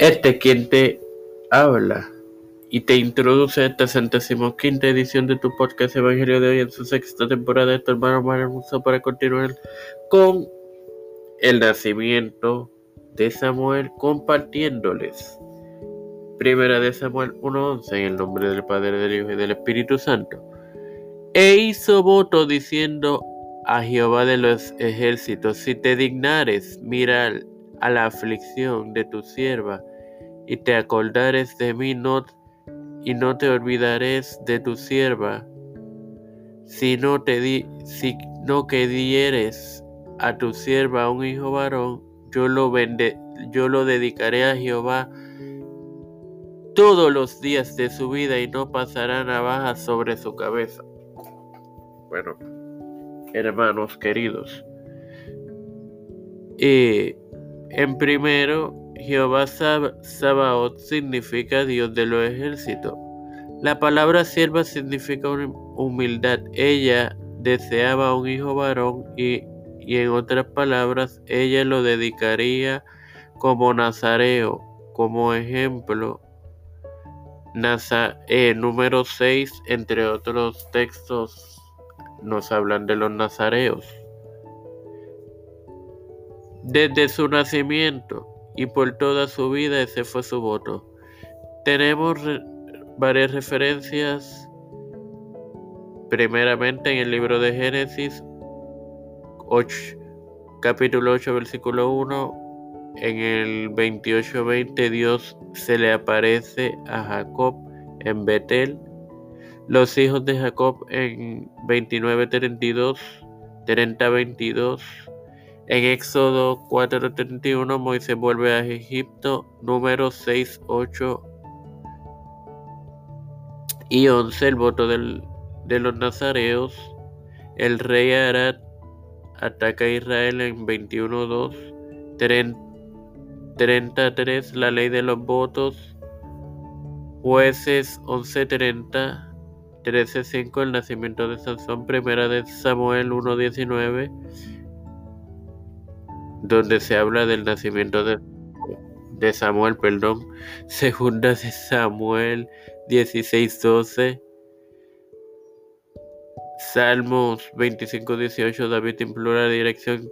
Este quien te habla y te introduce a esta centésimo quinta edición de tu podcast Evangelio de hoy en su sexta temporada de tu hermano Musa para continuar con el nacimiento de Samuel compartiéndoles. Primera de Samuel 1.11 en el nombre del Padre, del Hijo y del Espíritu Santo. E hizo voto diciendo a Jehová de los ejércitos, si te dignares mirar a la aflicción de tu sierva, y te acordares de mí no, y no te olvidares de tu sierva, si no te di, si no que dieres a tu sierva un hijo varón, yo lo vende, yo lo dedicaré a Jehová todos los días de su vida y no pasará navaja sobre su cabeza. Bueno, hermanos queridos, y en primero Jehová Sabaoth significa Dios de los ejércitos. La palabra sierva significa humildad. Ella deseaba un hijo varón y, en otras palabras, ella lo dedicaría como nazareo, como ejemplo. Eh, número 6, entre otros textos, nos hablan de los nazareos. Desde su nacimiento, y por toda su vida ese fue su voto. Tenemos varias referencias, primeramente en el libro de Génesis, 8, capítulo 8, versículo 1, en el 28-20 Dios se le aparece a Jacob en Betel, los hijos de Jacob en 29-32, 30-22, en Éxodo 4:31 Moisés vuelve a Egipto, número 6, 8 y 11 el voto de los nazareos. El rey Arad ataca a Israel en 21.2. 33 la ley de los votos. Jueces 11.30. 13.5 el nacimiento de Sansón. Primera de Samuel 1.19 donde se habla del nacimiento de, Samuel, perdón, segunda de Samuel 16:12, Salmos 25:18, David implora dirección,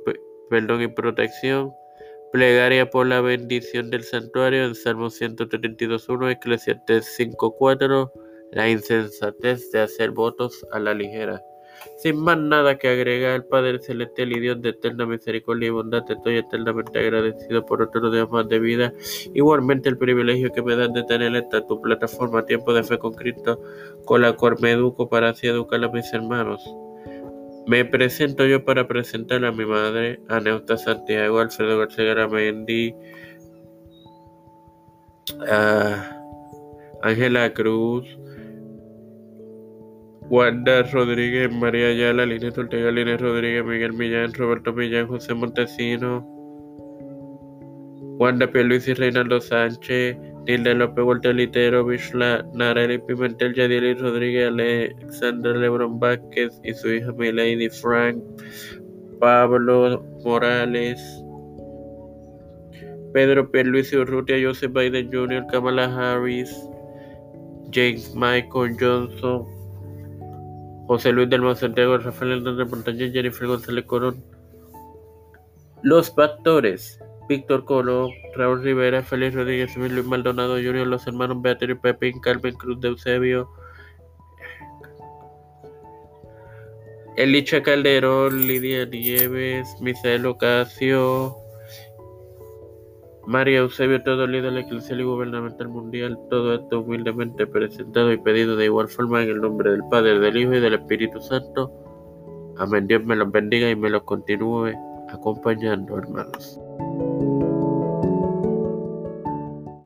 perdón y protección, plegaria por la bendición del santuario en Salmos 132:1, Eclesiastes 5:4, la insensatez de hacer votos a la ligera. Sin más nada que agregar, el Padre Celestial y Dios de eterna misericordia y bondad, estoy eternamente agradecido por otro día más de vida. Igualmente el privilegio que me dan de tener esta tu plataforma Tiempo de Fe con Cristo, con la cual me educo para así educar a mis hermanos. Me presento yo para presentar a mi madre, Aneuta Santiago, Alfredo García Garamendi, a Ángela Cruz, Wanda Rodríguez, María Ayala, Línez Ortega, Línez Rodríguez, Miguel Millán, Roberto Millán, José Montesino, Wanda y Reinaldo Sánchez, Nilda López Walter Litero, Vishla, Nareli Pimentel, Yadili Rodríguez, Alexander Lebron Vázquez y su hija Milady Frank, Pablo Morales, Pedro Pierluisi Urrutia, Joseph Biden Jr., Kamala Harris, James Michael Johnson, José Luis del Santiago, Rafael Hernández Montaña, Jennifer González Corón. Los factores. Víctor Colo, Raúl Rivera, Félix Rodríguez, Luis Maldonado Jr., los hermanos Beatriz Pepín, Carmen Cruz de Eusebio, Elicha Calderón, Lidia Nieves, Misael Ocasio, María Eusebio, todo líder eclesial y gubernamental mundial, todo esto humildemente presentado y pedido de igual forma en el nombre del Padre, del Hijo y del Espíritu Santo. Amén. Dios me los bendiga y me los continúe acompañando, hermanos.